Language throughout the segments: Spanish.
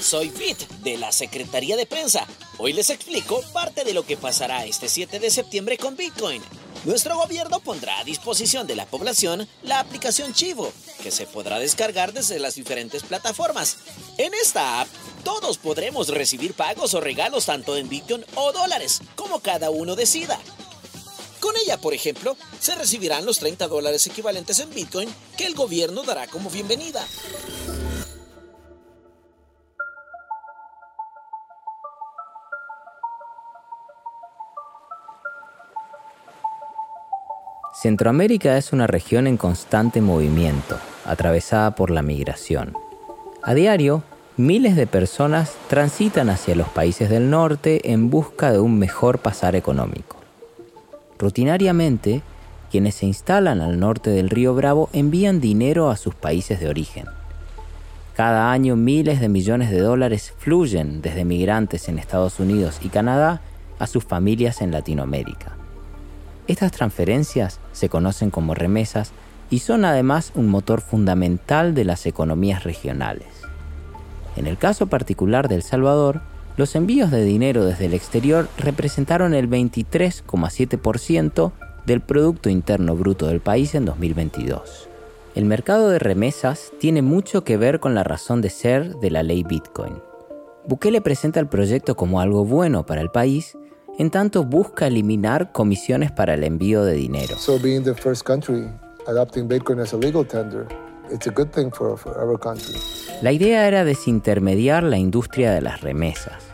Soy Fit de la Secretaría de Prensa. Hoy les explico parte de lo que pasará este 7 de septiembre con Bitcoin. Nuestro gobierno pondrá a disposición de la población la aplicación Chivo, que se podrá descargar desde las diferentes plataformas. En esta app, todos podremos recibir pagos o regalos tanto en Bitcoin o dólares, como cada uno decida. Con ella, por ejemplo, se recibirán los 30 dólares equivalentes en Bitcoin que el gobierno dará como bienvenida. Centroamérica es una región en constante movimiento, atravesada por la migración. A diario, miles de personas transitan hacia los países del norte en busca de un mejor pasar económico. Rutinariamente, quienes se instalan al norte del río Bravo envían dinero a sus países de origen. Cada año miles de millones de dólares fluyen desde migrantes en Estados Unidos y Canadá a sus familias en Latinoamérica. Estas transferencias se conocen como remesas y son además un motor fundamental de las economías regionales. En el caso particular de El Salvador, los envíos de dinero desde el exterior representaron el 23,7% del Producto Interno Bruto del país en 2022. El mercado de remesas tiene mucho que ver con la razón de ser de la ley Bitcoin. Bukele presenta el proyecto como algo bueno para el país en tanto busca eliminar comisiones para el envío de dinero. La idea era desintermediar la industria de las remesas.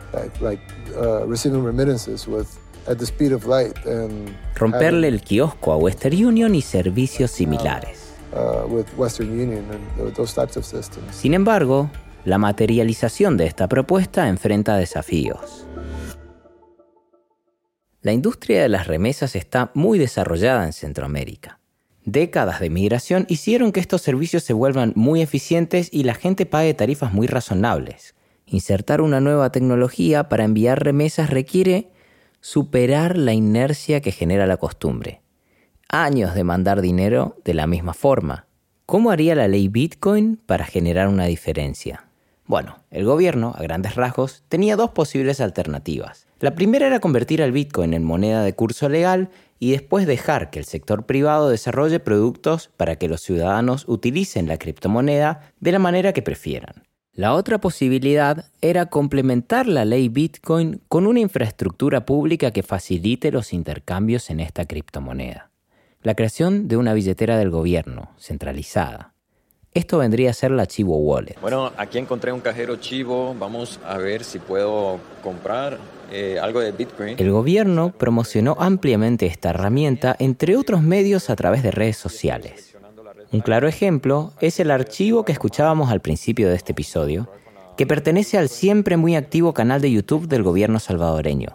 Romperle el kiosco a Western Union y servicios similares. Uh, Sin embargo, la materialización de esta propuesta enfrenta desafíos. La industria de las remesas está muy desarrollada en Centroamérica. Décadas de migración hicieron que estos servicios se vuelvan muy eficientes y la gente pague tarifas muy razonables. Insertar una nueva tecnología para enviar remesas requiere superar la inercia que genera la costumbre. Años de mandar dinero de la misma forma. ¿Cómo haría la ley Bitcoin para generar una diferencia? Bueno, el gobierno, a grandes rasgos, tenía dos posibles alternativas. La primera era convertir al Bitcoin en moneda de curso legal y después dejar que el sector privado desarrolle productos para que los ciudadanos utilicen la criptomoneda de la manera que prefieran. La otra posibilidad era complementar la ley Bitcoin con una infraestructura pública que facilite los intercambios en esta criptomoneda. La creación de una billetera del gobierno, centralizada. Esto vendría a ser la Chivo Wallet. Bueno, aquí encontré un cajero Chivo. Vamos a ver si puedo comprar eh, algo de Bitcoin. El gobierno promocionó ampliamente esta herramienta, entre otros medios a través de redes sociales. Un claro ejemplo es el archivo que escuchábamos al principio de este episodio, que pertenece al siempre muy activo canal de YouTube del gobierno salvadoreño.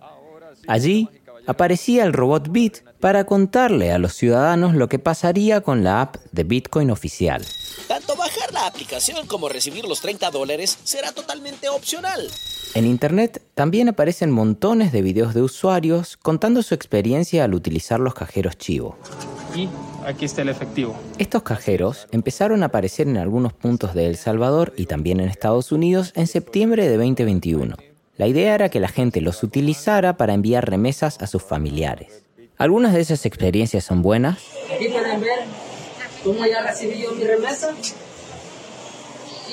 Allí aparecía el robot Bit para contarle a los ciudadanos lo que pasaría con la app de Bitcoin oficial. Tanto bajar la aplicación como recibir los 30 dólares será totalmente opcional. En Internet también aparecen montones de videos de usuarios contando su experiencia al utilizar los cajeros Chivo. Y aquí está el efectivo. Estos cajeros empezaron a aparecer en algunos puntos de El Salvador y también en Estados Unidos en septiembre de 2021. La idea era que la gente los utilizara para enviar remesas a sus familiares. Algunas de esas experiencias son buenas. Aquí pueden ver cómo ya recibí yo mi remesa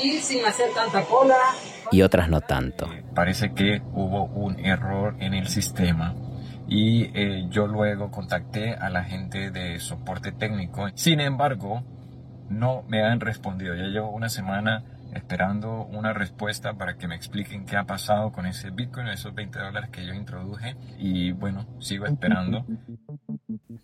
y sin hacer tanta cola y otras no tanto. Parece que hubo un error en el sistema y eh, yo luego contacté a la gente de soporte técnico. Sin embargo, no me han respondido. Ya llevo una semana esperando una respuesta para que me expliquen qué ha pasado con ese Bitcoin, esos 20 dólares que yo introduje y bueno, sigo esperando.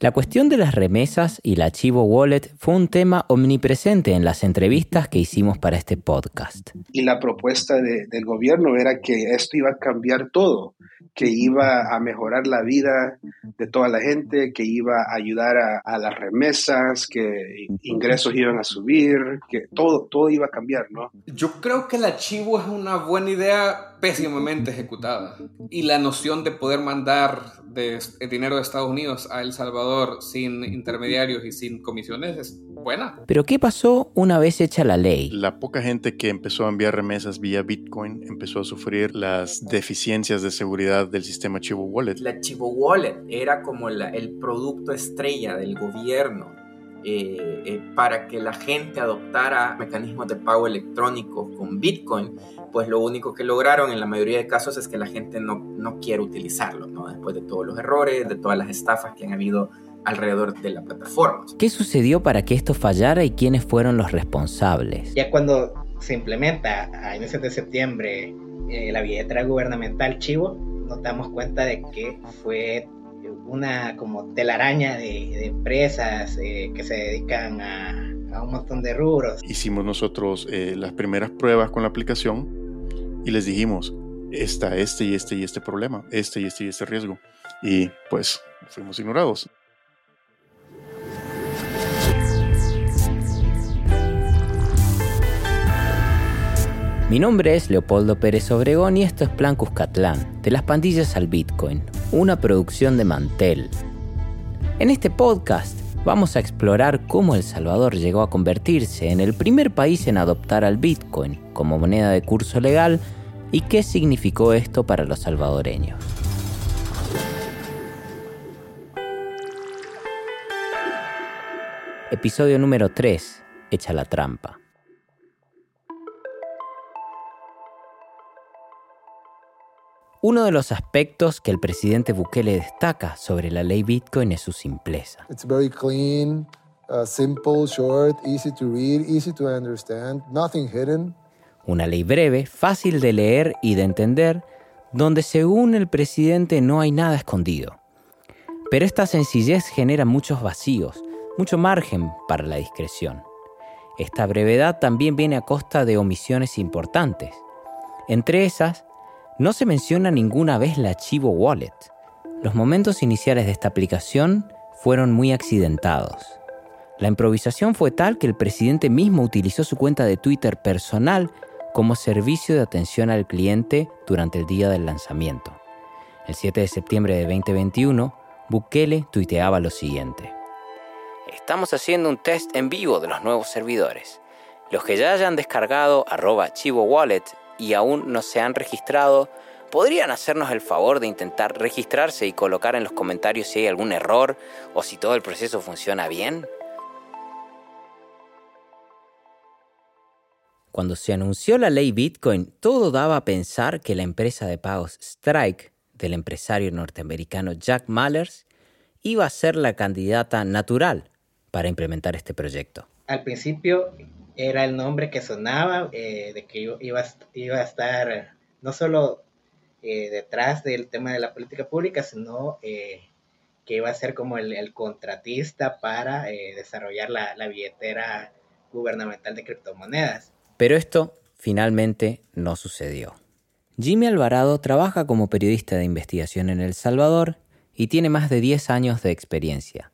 La cuestión de las remesas y la Chivo Wallet fue un tema omnipresente en las entrevistas que hicimos para este podcast. Y la propuesta del gobierno era que esto iba a cambiar todo, que iba a mejorar la vida de toda la gente, que iba a ayudar a, las remesas, que ingresos iban a subir, que todo, todo iba a cambiar, ¿no? Yo creo que la Chivo es una buena idea pésimamente ejecutada. Y la noción de poder mandar de dinero de Estados Unidos a El Salvador sin intermediarios y sin comisiones es buena. Pero ¿qué pasó una vez hecha la ley? La poca gente que empezó a enviar remesas vía Bitcoin empezó a sufrir las deficiencias de seguridad del sistema Chivo Wallet. La Chivo Wallet era como el producto estrella del gobierno eh, eh, para que la gente adoptara mecanismos de pago electrónico con Bitcoin, pues lo único que lograron en la mayoría de casos es que la gente no, no quiere utilizarlo, ¿no? después de todos los errores, de todas las estafas que han habido alrededor de la plataforma. ¿Qué sucedió para que esto fallara y quiénes fueron los responsables? Ya cuando se implementa a inicios de septiembre eh, la billetera gubernamental Chivo, nos damos cuenta de que fue una como telaraña de, empresas eh, que se dedican a, un montón de rubros. Hicimos nosotros eh, las primeras pruebas con la aplicación y les dijimos, está este y este y este problema, este y este y este riesgo. Y pues fuimos ignorados. Mi nombre es Leopoldo Pérez Obregón y esto es Plan Cuscatlán, de las pandillas al Bitcoin, una producción de Mantel. En este podcast vamos a explorar cómo El Salvador llegó a convertirse en el primer país en adoptar al Bitcoin como moneda de curso legal y qué significó esto para los salvadoreños. Episodio número 3. Echa la trampa. Uno de los aspectos que el presidente Bukele destaca sobre la ley Bitcoin es su simpleza. It's very clean, uh, simple, short, easy to read, easy to understand, nothing hidden. Una ley breve, fácil de leer y de entender, donde según el presidente no hay nada escondido. Pero esta sencillez genera muchos vacíos, mucho margen para la discreción. Esta brevedad también viene a costa de omisiones importantes. Entre esas, no se menciona ninguna vez la Chivo Wallet. Los momentos iniciales de esta aplicación fueron muy accidentados. La improvisación fue tal que el presidente mismo utilizó su cuenta de Twitter personal como servicio de atención al cliente durante el día del lanzamiento. El 7 de septiembre de 2021, Bukele tuiteaba lo siguiente. Estamos haciendo un test en vivo de los nuevos servidores. Los que ya hayan descargado arroba Chivo Wallet y aún no se han registrado, ¿podrían hacernos el favor de intentar registrarse y colocar en los comentarios si hay algún error o si todo el proceso funciona bien? Cuando se anunció la ley Bitcoin, todo daba a pensar que la empresa de pagos Strike del empresario norteamericano Jack Mallers iba a ser la candidata natural para implementar este proyecto. Al principio era el nombre que sonaba, eh, de que iba, iba, a estar no solo eh, detrás del tema de la política pública, sino eh, que iba a ser como el, contratista para desarrollar la, la billetera gubernamental de criptomonedas. Pero esto finalmente no sucedió. Jimmy Alvarado trabaja como periodista de investigación en El Salvador y tiene más de 10 años de experiencia.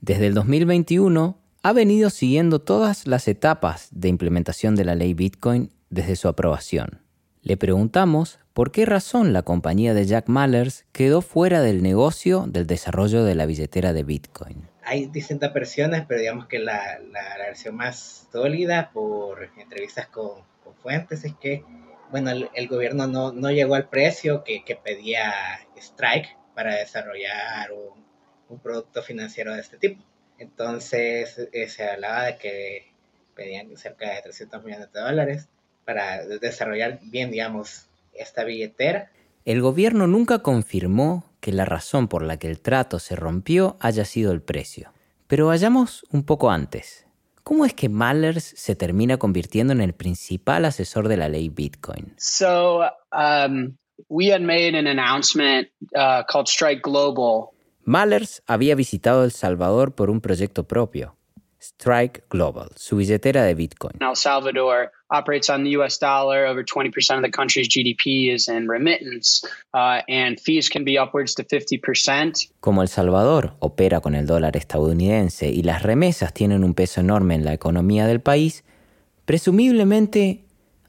Desde el 2021 ha venido siguiendo todas las etapas de implementación de la ley Bitcoin desde su aprobación. Le preguntamos por qué razón la compañía de Jack Mallers quedó fuera del negocio del desarrollo de la billetera de Bitcoin. Hay distintas versiones, pero digamos que la, versión más sólida por entrevistas con, fuentes es que bueno, el, gobierno no, llegó al precio que, pedía Strike para desarrollar un producto financiero de este tipo. Entonces eh, se hablaba de que pedían cerca de 300 millones de dólares para desarrollar bien, digamos, esta billetera. El gobierno nunca confirmó que la razón por la que el trato se rompió haya sido el precio. Pero vayamos un poco antes. ¿Cómo es que Mallers se termina convirtiendo en el principal asesor de la ley Bitcoin? So, um, we had made an announcement uh, called Strike Global Mallers había visitado El Salvador por un proyecto propio, Strike Global, su billetera de Bitcoin. El Salvador operates on the US dollar. Over 20% of the country's GDP is in remittance, uh, and fees can be upwards to 50%. Como El Salvador opera con el dólar estadounidense y las remesas tienen un peso enorme en la economía del país, presumiblemente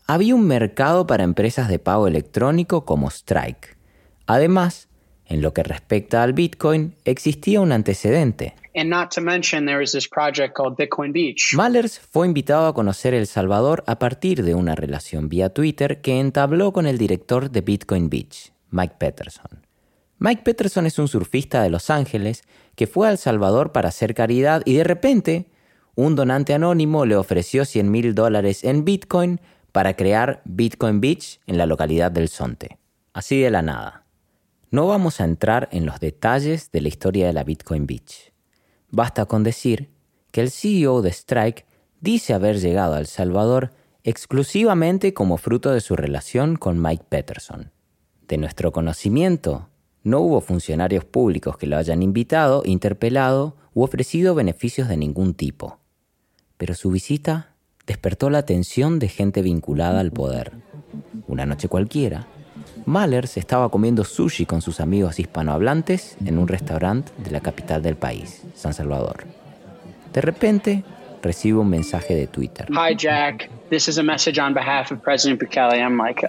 había un mercado para empresas de pago electrónico como Strike. Además, En lo que respecta al Bitcoin, existía un antecedente. Mallers fue invitado a conocer El Salvador a partir de una relación vía Twitter que entabló con el director de Bitcoin Beach, Mike Peterson. Mike Peterson es un surfista de Los Ángeles que fue a El Salvador para hacer caridad y de repente un donante anónimo le ofreció 100 mil dólares en Bitcoin para crear Bitcoin Beach en la localidad del Sonte. Así de la nada. No vamos a entrar en los detalles de la historia de la Bitcoin Beach. Basta con decir que el CEO de Strike dice haber llegado a El Salvador exclusivamente como fruto de su relación con Mike Peterson. De nuestro conocimiento, no hubo funcionarios públicos que lo hayan invitado, interpelado u ofrecido beneficios de ningún tipo. Pero su visita despertó la atención de gente vinculada al poder. Una noche cualquiera, Mahler estaba comiendo sushi con sus amigos hispanohablantes en un restaurante de la capital del país, San Salvador. De repente, recibe un mensaje de Twitter. Hi, Jack. This is a message on behalf of President Bukele. I'm like,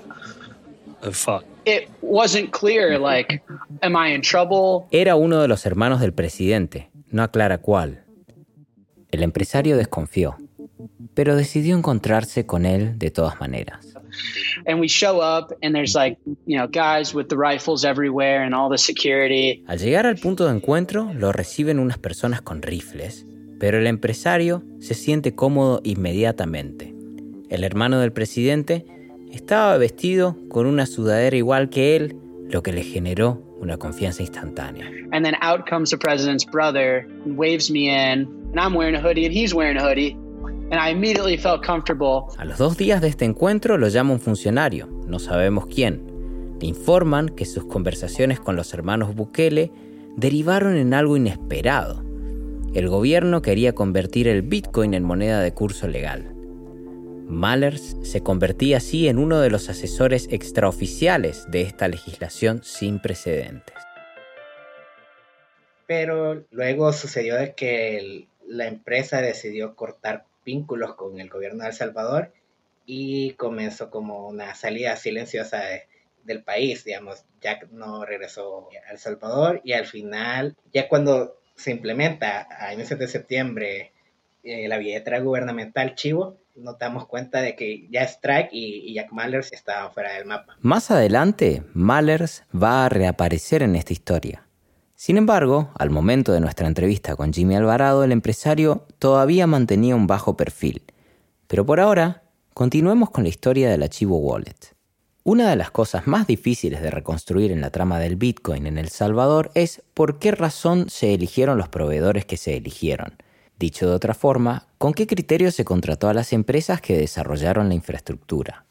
oh, fuck. It wasn't clear. Like, am I in trouble? Era uno de los hermanos del presidente. No aclara cuál. El empresario desconfió, pero decidió encontrarse con él de todas maneras. And we show up and there's like, you know, guys with the rifles everywhere and all the security. Al llegar al punto de encuentro, lo reciben unas personas con rifles, pero el empresario se siente cómodo inmediatamente. El hermano del presidente estaba vestido con una sudadera igual que él, lo que le generó una confianza instantánea. And then out comes the president's brother waves me in, and I'm wearing a hoodie and he's wearing a hoodie. A los dos días de este encuentro lo llama un funcionario, no sabemos quién. Le informan que sus conversaciones con los hermanos Bukele derivaron en algo inesperado. El gobierno quería convertir el Bitcoin en moneda de curso legal. Mallers se convertía así en uno de los asesores extraoficiales de esta legislación sin precedentes. Pero luego sucedió que la empresa decidió cortar vínculos con el gobierno de El Salvador y comenzó como una salida silenciosa del país, digamos, ya no regresó a El Salvador y al final, ya cuando se implementa a inicios de septiembre eh, la billetera gubernamental Chivo, nos damos cuenta de que ya Strike y, y Jack Mallers estaban fuera del mapa. Más adelante, Mallers va a reaparecer en esta historia. Sin embargo, al momento de nuestra entrevista con Jimmy Alvarado, el empresario todavía mantenía un bajo perfil. Pero por ahora, continuemos con la historia del archivo Wallet. Una de las cosas más difíciles de reconstruir en la trama del Bitcoin en El Salvador es por qué razón se eligieron los proveedores que se eligieron. Dicho de otra forma, ¿con qué criterio se contrató a las empresas que desarrollaron la infraestructura?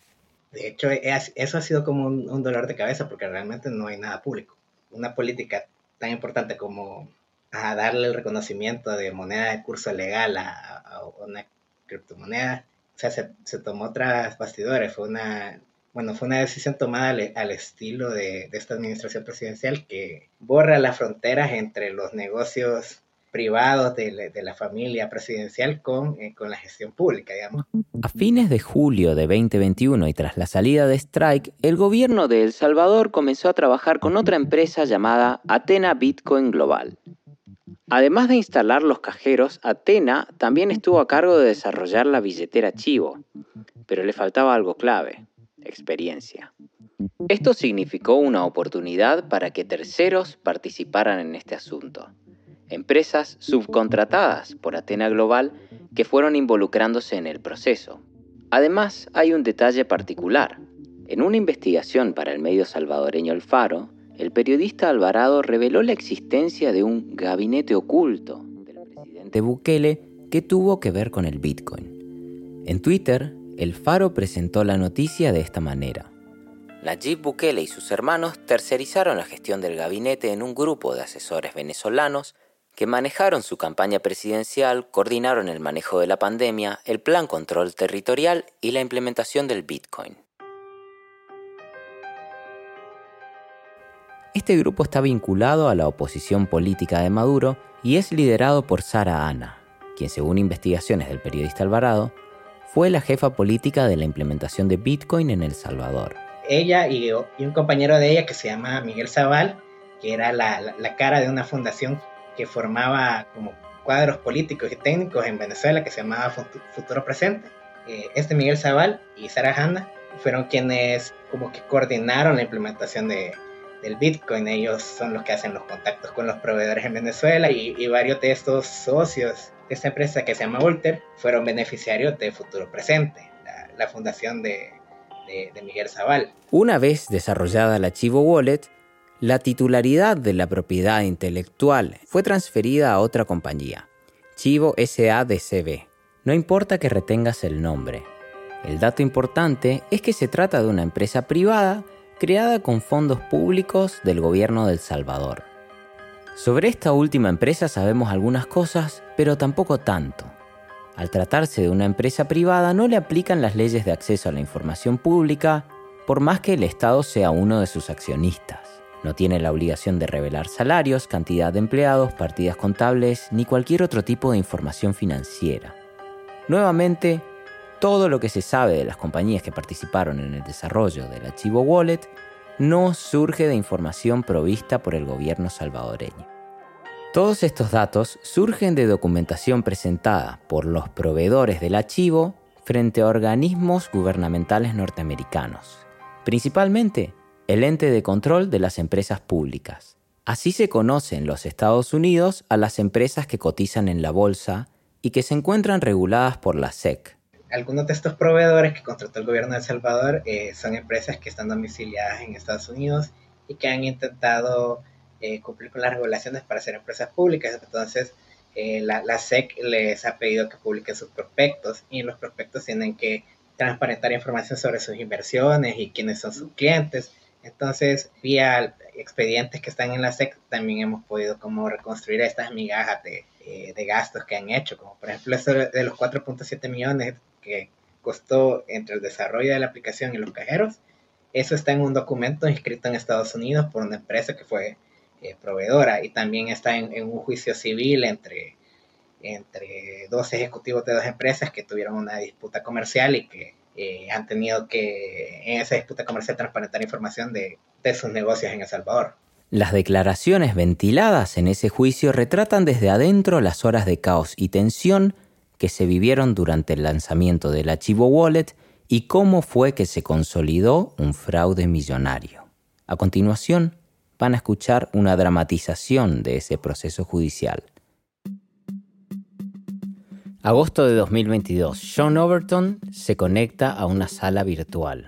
De hecho, eso ha sido como un, dolor de cabeza porque realmente no hay nada público. Una política tan importante como darle el reconocimiento de moneda de curso legal a, una criptomoneda, o sea, se, tomó tras bastidores, fue una, bueno, fue una decisión tomada al, estilo de, esta administración presidencial que borra las fronteras entre los negocios privados de, la familia presidencial con, eh, con la gestión pública, digamos. A fines de julio de 2021 y tras la salida de Strike, el gobierno de El Salvador comenzó a trabajar con otra empresa llamada Atena Bitcoin Global. Además de instalar los cajeros, Atena también estuvo a cargo de desarrollar la billetera Chivo, pero le faltaba algo clave, experiencia. Esto significó una oportunidad para que terceros participaran en este asunto empresas subcontratadas por Atena Global que fueron involucrándose en el proceso. Además, hay un detalle particular. En una investigación para el medio salvadoreño El Faro, el periodista Alvarado reveló la existencia de un gabinete oculto del presidente Bukele que tuvo que ver con el Bitcoin. En Twitter, El Faro presentó la noticia de esta manera. Nayib Bukele y sus hermanos tercerizaron la gestión del gabinete en un grupo de asesores venezolanos que manejaron su campaña presidencial, coordinaron el manejo de la pandemia, el plan control territorial y la implementación del Bitcoin. Este grupo está vinculado a la oposición política de Maduro y es liderado por Sara Ana, quien según investigaciones del periodista Alvarado, fue la jefa política de la implementación de Bitcoin en El Salvador. Ella y, un compañero de ella que se llama Miguel Zaval que era la, la, cara de una fundación que formaba como cuadros políticos y técnicos en Venezuela que se llamaba Futuro Presente. Eh, este Miguel Zaval y Sara Hanna fueron quienes como que coordinaron la implementación de, del Bitcoin. Ellos son los que hacen los contactos con los proveedores en Venezuela y, varios de estos socios de esta empresa que se llama Volter fueron beneficiarios de Futuro Presente, la, fundación de, de, de Miguel Zaval. Una vez desarrollada la Chivo Wallet, la titularidad de la propiedad intelectual fue transferida a otra compañía, Chivo SADCB. No importa que retengas el nombre. El dato importante es que se trata de una empresa privada creada con fondos públicos del gobierno de El Salvador. Sobre esta última empresa sabemos algunas cosas, pero tampoco tanto. Al tratarse de una empresa privada no le aplican las leyes de acceso a la información pública, por más que el Estado sea uno de sus accionistas. No tiene la obligación de revelar salarios, cantidad de empleados, partidas contables, ni cualquier otro tipo de información financiera. Nuevamente, todo lo que se sabe de las compañías que participaron en el desarrollo del archivo Wallet no surge de información provista por el gobierno salvadoreño. Todos estos datos surgen de documentación presentada por los proveedores del archivo frente a organismos gubernamentales norteamericanos, principalmente el ente de control de las empresas públicas. Así se conoce en los Estados Unidos a las empresas que cotizan en la bolsa y que se encuentran reguladas por la SEC. Algunos de estos proveedores que contrató el gobierno de El Salvador eh, son empresas que están domiciliadas en Estados Unidos y que han intentado eh, cumplir con las regulaciones para ser empresas públicas. Entonces, eh, la, la, SEC les ha pedido que publiquen sus prospectos y los prospectos tienen que transparentar información sobre sus inversiones y quiénes son sus clientes. Entonces, vía expedientes que están en la SEC, también hemos podido como reconstruir estas migajas de, eh, de gastos que han hecho, como por ejemplo eso de los 4.7 millones que costó entre el desarrollo de la aplicación y los cajeros. Eso está en un documento inscrito en Estados Unidos por una empresa que fue eh, proveedora y también está en, en, un juicio civil entre, entre dos ejecutivos de dos empresas que tuvieron una disputa comercial y que eh, han tenido que en esa disputa comercial transparentar información de, de sus negocios en El Salvador. Las declaraciones ventiladas en ese juicio retratan desde adentro las horas de caos y tensión que se vivieron durante el lanzamiento del archivo Wallet y cómo fue que se consolidó un fraude millonario. A continuación, van a escuchar una dramatización de ese proceso judicial. Agosto de 2022, John Overton se conecta a una sala virtual.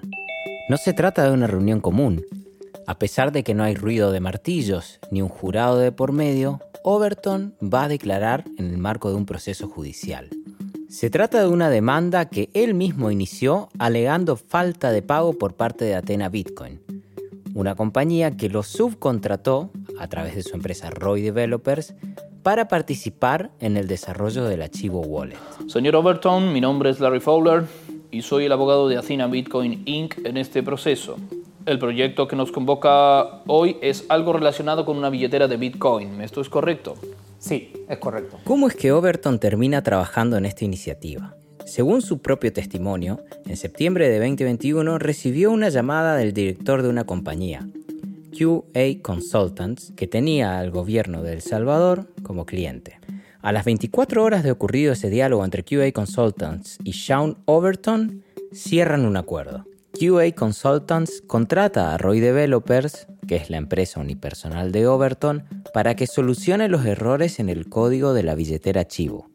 No se trata de una reunión común. A pesar de que no hay ruido de martillos ni un jurado de por medio, Overton va a declarar en el marco de un proceso judicial. Se trata de una demanda que él mismo inició alegando falta de pago por parte de Atena Bitcoin, una compañía que lo subcontrató a través de su empresa Roy Developers para participar en el desarrollo del archivo Wallet. Señor Overton, mi nombre es Larry Fowler y soy el abogado de Athena Bitcoin Inc. en este proceso. El proyecto que nos convoca hoy es algo relacionado con una billetera de Bitcoin. ¿Esto es correcto? Sí, es correcto. ¿Cómo es que Overton termina trabajando en esta iniciativa? Según su propio testimonio, en septiembre de 2021 recibió una llamada del director de una compañía, QA Consultants, que tenía al gobierno de El Salvador como cliente. A las 24 horas de ocurrido ese diálogo entre QA Consultants y Sean Overton, cierran un acuerdo. QA Consultants contrata a Roy Developers, que es la empresa unipersonal de Overton, para que solucione los errores en el código de la billetera Chivo,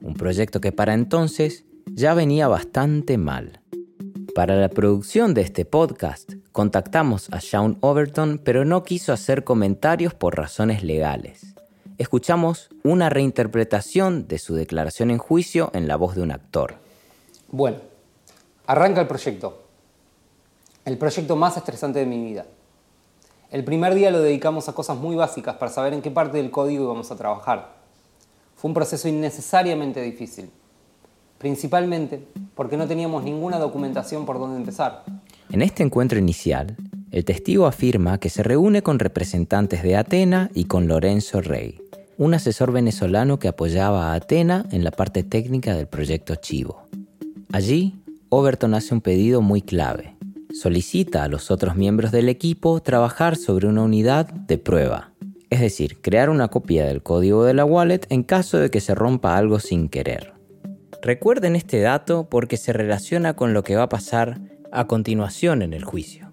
un proyecto que para entonces ya venía bastante mal. Para la producción de este podcast, contactamos a Sean Overton, pero no quiso hacer comentarios por razones legales. Escuchamos una reinterpretación de su declaración en juicio en la voz de un actor. Bueno, arranca el proyecto. El proyecto más estresante de mi vida. El primer día lo dedicamos a cosas muy básicas para saber en qué parte del código íbamos a trabajar. Fue un proceso innecesariamente difícil principalmente porque no teníamos ninguna documentación por dónde empezar. En este encuentro inicial, el testigo afirma que se reúne con representantes de Atena y con Lorenzo Rey, un asesor venezolano que apoyaba a Atena en la parte técnica del proyecto Chivo. Allí, Overton hace un pedido muy clave, solicita a los otros miembros del equipo trabajar sobre una unidad de prueba, es decir, crear una copia del código de la wallet en caso de que se rompa algo sin querer. Recuerden este dato porque se relaciona con lo que va a pasar a continuación en el juicio.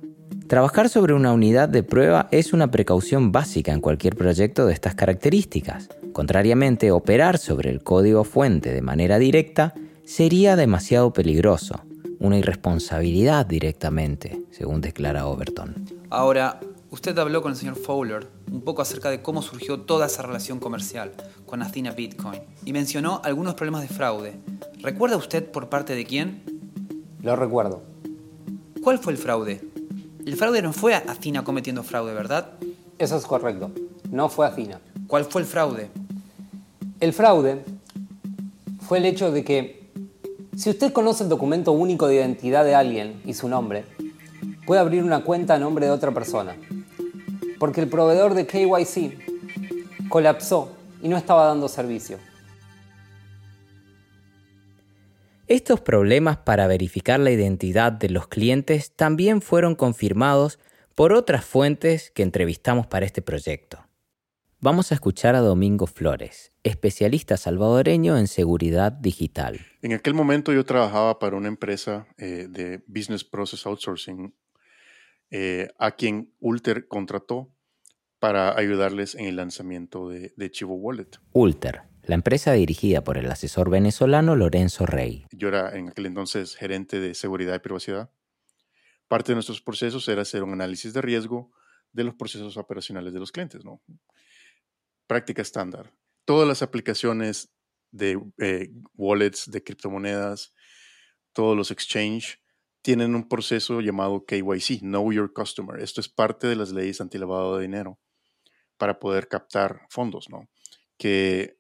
Trabajar sobre una unidad de prueba es una precaución básica en cualquier proyecto de estas características. Contrariamente, operar sobre el código fuente de manera directa sería demasiado peligroso, una irresponsabilidad directamente, según declara Overton. Ahora, usted habló con el señor Fowler un poco acerca de cómo surgió toda esa relación comercial con Athena Bitcoin y mencionó algunos problemas de fraude. ¿Recuerda usted por parte de quién? Lo recuerdo. ¿Cuál fue el fraude? El fraude no fue Athena cometiendo fraude, ¿verdad? Eso es correcto. No fue Athena. ¿Cuál fue el fraude? El fraude fue el hecho de que si usted conoce el documento único de identidad de alguien y su nombre, puede abrir una cuenta a nombre de otra persona. Porque el proveedor de KYC colapsó y no estaba dando servicio. Estos problemas para verificar la identidad de los clientes también fueron confirmados por otras fuentes que entrevistamos para este proyecto. Vamos a escuchar a Domingo Flores, especialista salvadoreño en seguridad digital. En aquel momento yo trabajaba para una empresa eh, de Business Process Outsourcing eh, a quien Ulter contrató para ayudarles en el lanzamiento de, de Chivo Wallet. Ulter, la empresa dirigida por el asesor venezolano Lorenzo Rey. Yo era en aquel entonces gerente de seguridad y privacidad. Parte de nuestros procesos era hacer un análisis de riesgo de los procesos operacionales de los clientes, ¿no? Práctica estándar. Todas las aplicaciones de eh, wallets, de criptomonedas, todos los exchange tienen un proceso llamado KYC, Know Your Customer. Esto es parte de las leyes antilavado de dinero para poder captar fondos, ¿no? Que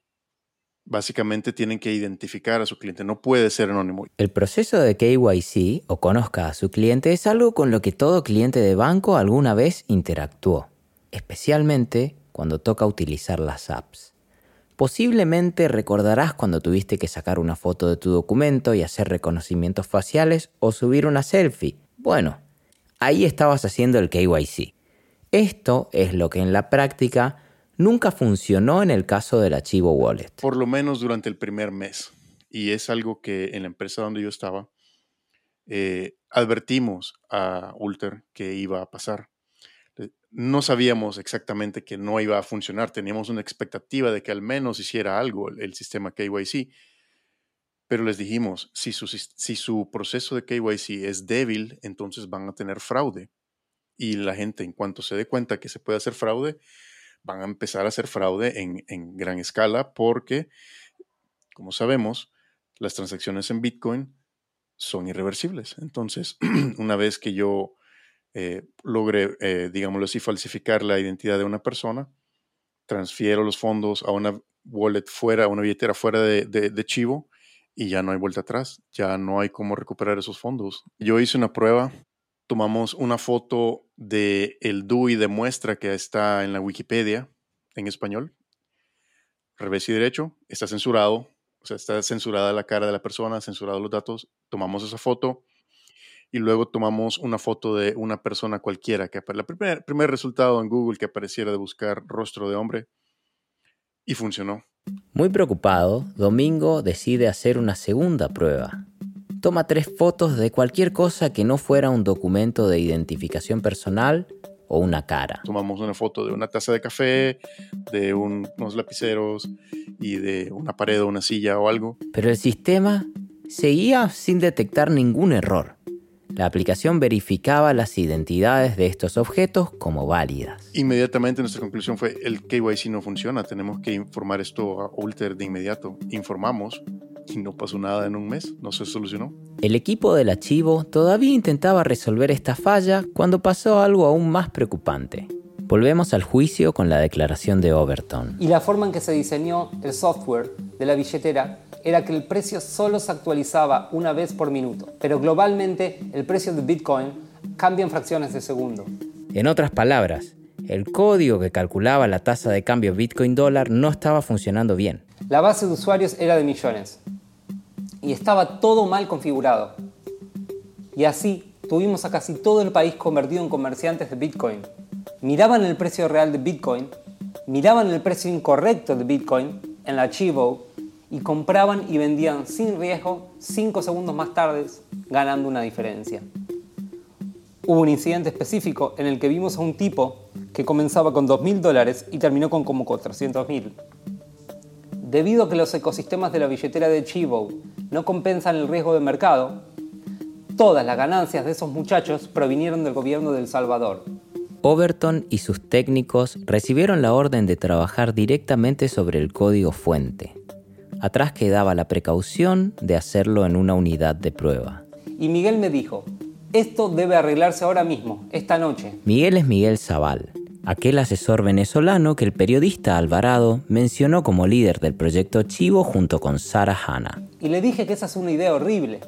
básicamente tienen que identificar a su cliente, no puede ser anónimo. El proceso de KYC o conozca a su cliente es algo con lo que todo cliente de banco alguna vez interactuó, especialmente cuando toca utilizar las apps. Posiblemente recordarás cuando tuviste que sacar una foto de tu documento y hacer reconocimientos faciales o subir una selfie. Bueno, ahí estabas haciendo el KYC. Esto es lo que en la práctica nunca funcionó en el caso del archivo wallet. Por lo menos durante el primer mes. Y es algo que en la empresa donde yo estaba eh, advertimos a Ulter que iba a pasar no sabíamos exactamente que no iba a funcionar, teníamos una expectativa de que al menos hiciera algo el, sistema KYC, pero les dijimos, si su, si su proceso de KYC es débil, entonces van a tener fraude. Y la gente, en cuanto se dé cuenta que se puede hacer fraude, van a empezar a hacer fraude en, en gran escala porque, como sabemos, las transacciones en Bitcoin son irreversibles. Entonces, una vez que yo eh, logre, eh, digámoslo así, falsificar la identidad de una persona, transfiero los fondos a una wallet fuera, a una billetera fuera de, Chivo y ya no hay vuelta atrás, ya no hay cómo recuperar esos fondos. Yo hice una prueba, tomamos una foto del el DUI de muestra que está en la Wikipedia en español, revés y derecho, está censurado, o sea, está censurada la cara de la persona, censurados los datos, tomamos esa foto, y luego tomamos una foto de una persona cualquiera, que el primer, primer resultado en Google que apareciera de buscar rostro de hombre, y funcionó. Muy preocupado, Domingo decide hacer una segunda prueba. Toma tres fotos de cualquier cosa que no fuera un documento de identificación personal o una cara. Tomamos una foto de una taza de café, de unos lapiceros y de una pared o una silla o algo. Pero el sistema seguía sin detectar ningún error. La aplicación verificaba las identidades de estos objetos como válidas. Inmediatamente nuestra conclusión fue el KYC no funciona, tenemos que informar esto a Ulter de inmediato. Informamos y no pasó nada en un mes, no se solucionó. El equipo del archivo todavía intentaba resolver esta falla cuando pasó algo aún más preocupante. Volvemos al juicio con la declaración de Overton. Y la forma en que se diseñó el software de la billetera era que el precio solo se actualizaba una vez por minuto, pero globalmente el precio de Bitcoin cambia en fracciones de segundo. En otras palabras, el código que calculaba la tasa de cambio Bitcoin dólar no estaba funcionando bien. La base de usuarios era de millones y estaba todo mal configurado. Y así tuvimos a casi todo el país convertido en comerciantes de Bitcoin. Miraban el precio real de Bitcoin, miraban el precio incorrecto de Bitcoin en la Chivo y compraban y vendían sin riesgo 5 segundos más tarde, ganando una diferencia. Hubo un incidente específico en el que vimos a un tipo que comenzaba con 2.000 dólares y terminó con como 400.000. Debido a que los ecosistemas de la billetera de Chivo no compensan el riesgo de mercado, todas las ganancias de esos muchachos provinieron del gobierno de El Salvador. Overton y sus técnicos recibieron la orden de trabajar directamente sobre el código fuente. Atrás quedaba la precaución de hacerlo en una unidad de prueba. Y Miguel me dijo, esto debe arreglarse ahora mismo, esta noche. Miguel es Miguel Zaval, aquel asesor venezolano que el periodista Alvarado mencionó como líder del proyecto Chivo junto con Sara Hanna. Y le dije que esa es una idea horrible,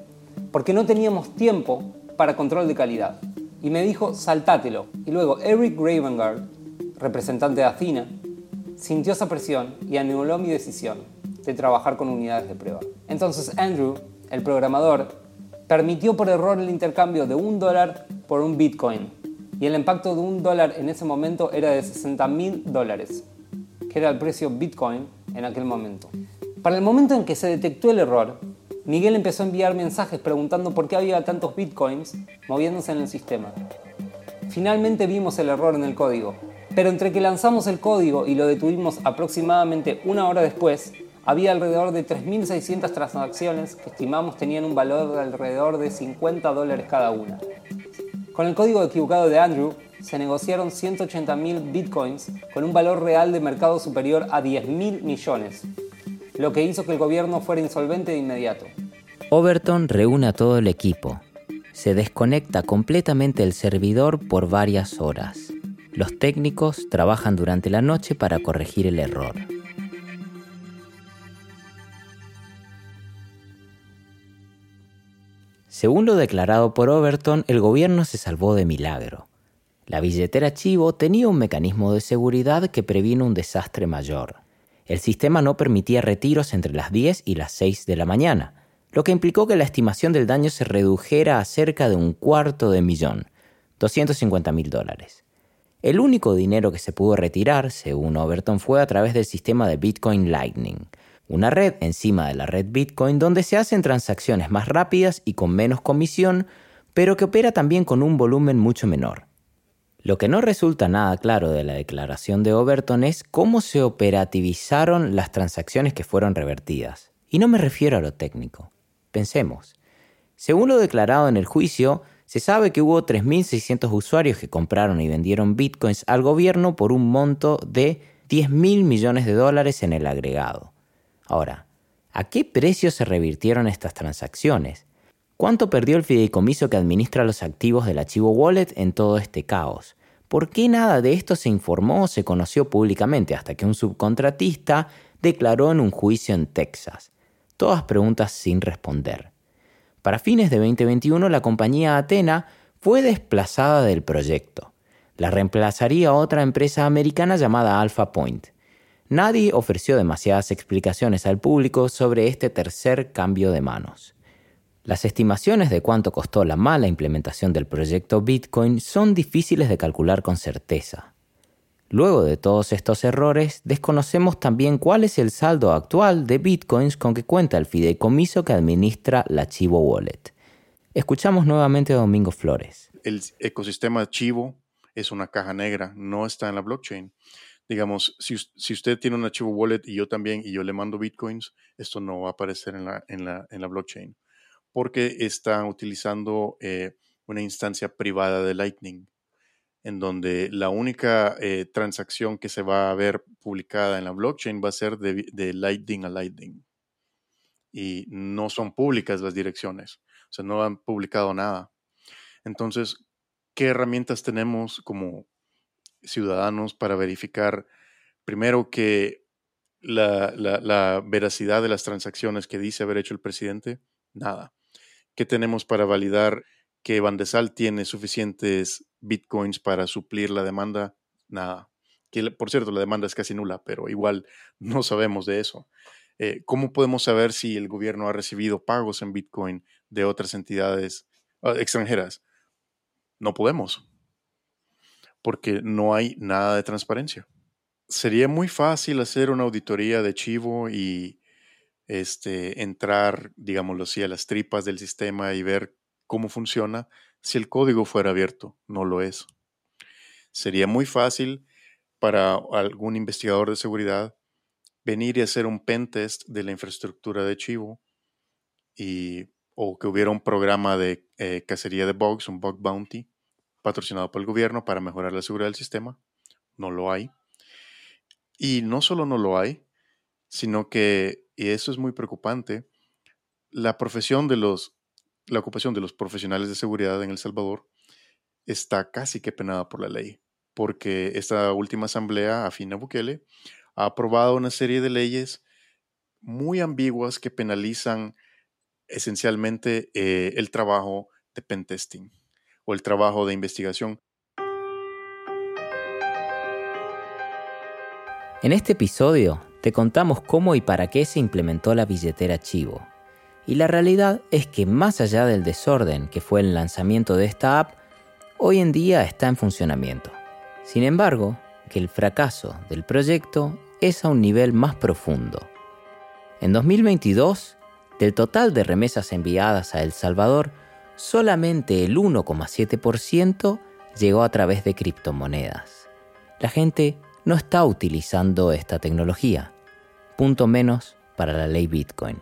porque no teníamos tiempo para control de calidad. Y me dijo, saltátelo. Y luego Eric Ravengard, representante de Athena, sintió esa presión y anuló mi decisión de trabajar con unidades de prueba. Entonces Andrew, el programador, permitió por error el intercambio de un dólar por un bitcoin. Y el impacto de un dólar en ese momento era de 60 mil dólares, que era el precio bitcoin en aquel momento. Para el momento en que se detectó el error, Miguel empezó a enviar mensajes preguntando por qué había tantos bitcoins moviéndose en el sistema. Finalmente vimos el error en el código, pero entre que lanzamos el código y lo detuvimos aproximadamente una hora después, había alrededor de 3.600 transacciones que estimamos tenían un valor de alrededor de 50 dólares cada una. Con el código equivocado de Andrew, se negociaron 180.000 bitcoins con un valor real de mercado superior a 10.000 millones, lo que hizo que el gobierno fuera insolvente de inmediato. Overton reúne a todo el equipo. Se desconecta completamente el servidor por varias horas. Los técnicos trabajan durante la noche para corregir el error. Según lo declarado por Overton, el gobierno se salvó de milagro. La billetera Chivo tenía un mecanismo de seguridad que previno un desastre mayor. El sistema no permitía retiros entre las 10 y las 6 de la mañana, lo que implicó que la estimación del daño se redujera a cerca de un cuarto de millón, 250 mil dólares. El único dinero que se pudo retirar, según Overton, fue a través del sistema de Bitcoin Lightning, una red encima de la red Bitcoin donde se hacen transacciones más rápidas y con menos comisión, pero que opera también con un volumen mucho menor. Lo que no resulta nada claro de la declaración de Overton es cómo se operativizaron las transacciones que fueron revertidas. Y no me refiero a lo técnico. Pensemos. Según lo declarado en el juicio, se sabe que hubo 3.600 usuarios que compraron y vendieron bitcoins al gobierno por un monto de 10 mil millones de dólares en el agregado. Ahora, ¿a qué precio se revirtieron estas transacciones? ¿Cuánto perdió el fideicomiso que administra los activos del archivo Wallet en todo este caos? ¿Por qué nada de esto se informó o se conoció públicamente hasta que un subcontratista declaró en un juicio en Texas? Todas preguntas sin responder. Para fines de 2021 la compañía Atena fue desplazada del proyecto. La reemplazaría otra empresa americana llamada Alpha Point. Nadie ofreció demasiadas explicaciones al público sobre este tercer cambio de manos. Las estimaciones de cuánto costó la mala implementación del proyecto Bitcoin son difíciles de calcular con certeza. Luego de todos estos errores, desconocemos también cuál es el saldo actual de bitcoins con que cuenta el fideicomiso que administra la Chivo Wallet. Escuchamos nuevamente a Domingo Flores. El ecosistema Chivo es una caja negra, no está en la blockchain digamos, si, usted tiene un archivo wallet y yo también, y yo le mando bitcoins, esto no va a aparecer en la blockchain, porque está utilizando eh, una instancia privada de Lightning, en donde la única eh, transacción que se va a ver publicada en la blockchain va a ser de, de Lightning a Lightning. Y no son públicas las direcciones, o sea, no han publicado nada. Entonces, ¿qué herramientas tenemos como ciudadanos para verificar, primero, que la, veracidad de las transacciones que dice haber hecho el presidente? Nada. ¿Qué tenemos para validar que Bandesal tiene suficientes bitcoins para suplir la demanda? Nada. Por cierto, la demanda es casi nula, pero igual no sabemos de eso. Eh, ¿Cómo podemos saber si el gobierno ha recibido pagos en bitcoin de otras entidades ah, extranjeras? no podemos, porque no hay nada de transparencia. Sería muy fácil hacer una auditoría de Chivo y este, entrar, digámoslo así, a las tripas del sistema y ver cómo funciona si el código fuera abierto. No lo es. Sería muy fácil para algún investigador de seguridad venir y hacer un pentest de la infraestructura de Chivo y, o que hubiera un programa de eh, cacería de bugs, un bug bounty, patrocinado por el gobierno para mejorar la seguridad del sistema. No lo hay. Y no solo no lo hay, sino que, y eso es muy preocupante, la profesión de los, la ocupación de los profesionales de seguridad en El Salvador está casi que penada por la ley, porque esta última asamblea, afina Bukele, ha aprobado una serie de leyes muy ambiguas que penalizan esencialmente eh, el trabajo de pentesting o el trabajo de investigación. En este episodio te contamos cómo y para qué se implementó la billetera Chivo. Y la realidad es que más allá del desorden que fue el lanzamiento de esta app, hoy en día está en funcionamiento. Sin embargo, que el fracaso del proyecto es a un nivel más profundo. En 2022, del total de remesas enviadas a El Salvador, solamente el 1,7% llegó a través de criptomonedas. La gente no está utilizando esta tecnología, punto menos para la ley Bitcoin.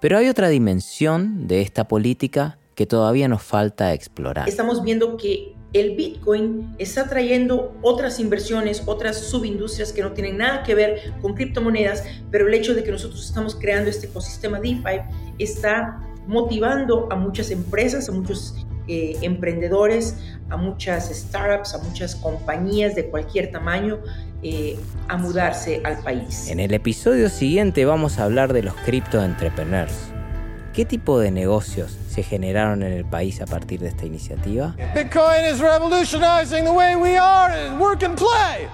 Pero hay otra dimensión de esta política que todavía nos falta explorar. Estamos viendo que el Bitcoin está trayendo otras inversiones, otras subindustrias que no tienen nada que ver con criptomonedas, pero el hecho de que nosotros estamos creando este ecosistema DeFi está motivando a muchas empresas, a muchos eh, emprendedores, a muchas startups, a muchas compañías de cualquier tamaño eh, a mudarse al país. En el episodio siguiente vamos a hablar de los cripto entrepreneurs. ¿Qué tipo de negocios se generaron en el país a partir de esta iniciativa? Bitcoin is revolutionizing the way we are and work and play.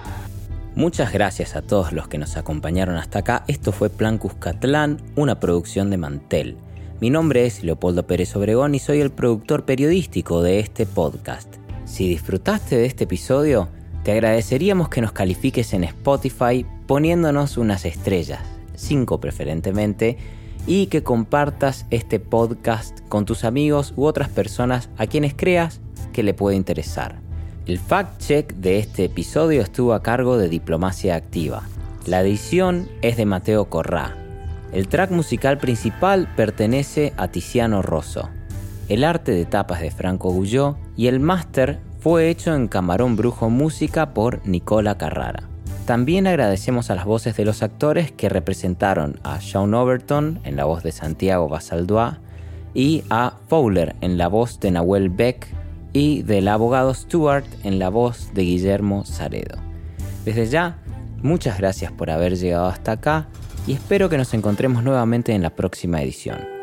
Muchas gracias a todos los que nos acompañaron hasta acá. Esto fue Plan Cuscatlán, una producción de Mantel. Mi nombre es Leopoldo Pérez Obregón y soy el productor periodístico de este podcast. Si disfrutaste de este episodio, te agradeceríamos que nos califiques en Spotify poniéndonos unas estrellas, cinco preferentemente, y que compartas este podcast con tus amigos u otras personas a quienes creas que le puede interesar. El fact-check de este episodio estuvo a cargo de Diplomacia Activa. La edición es de Mateo Corrá. El track musical principal pertenece a Tiziano Rosso. El arte de tapas de Franco Gulló y el máster fue hecho en Camarón Brujo Música por Nicola Carrara. También agradecemos a las voces de los actores que representaron a Sean Overton en la voz de Santiago Basaldúa y a Fowler en la voz de Nahuel Beck y del abogado Stewart en la voz de Guillermo Saredo. Desde ya, muchas gracias por haber llegado hasta acá y espero que nos encontremos nuevamente en la próxima edición.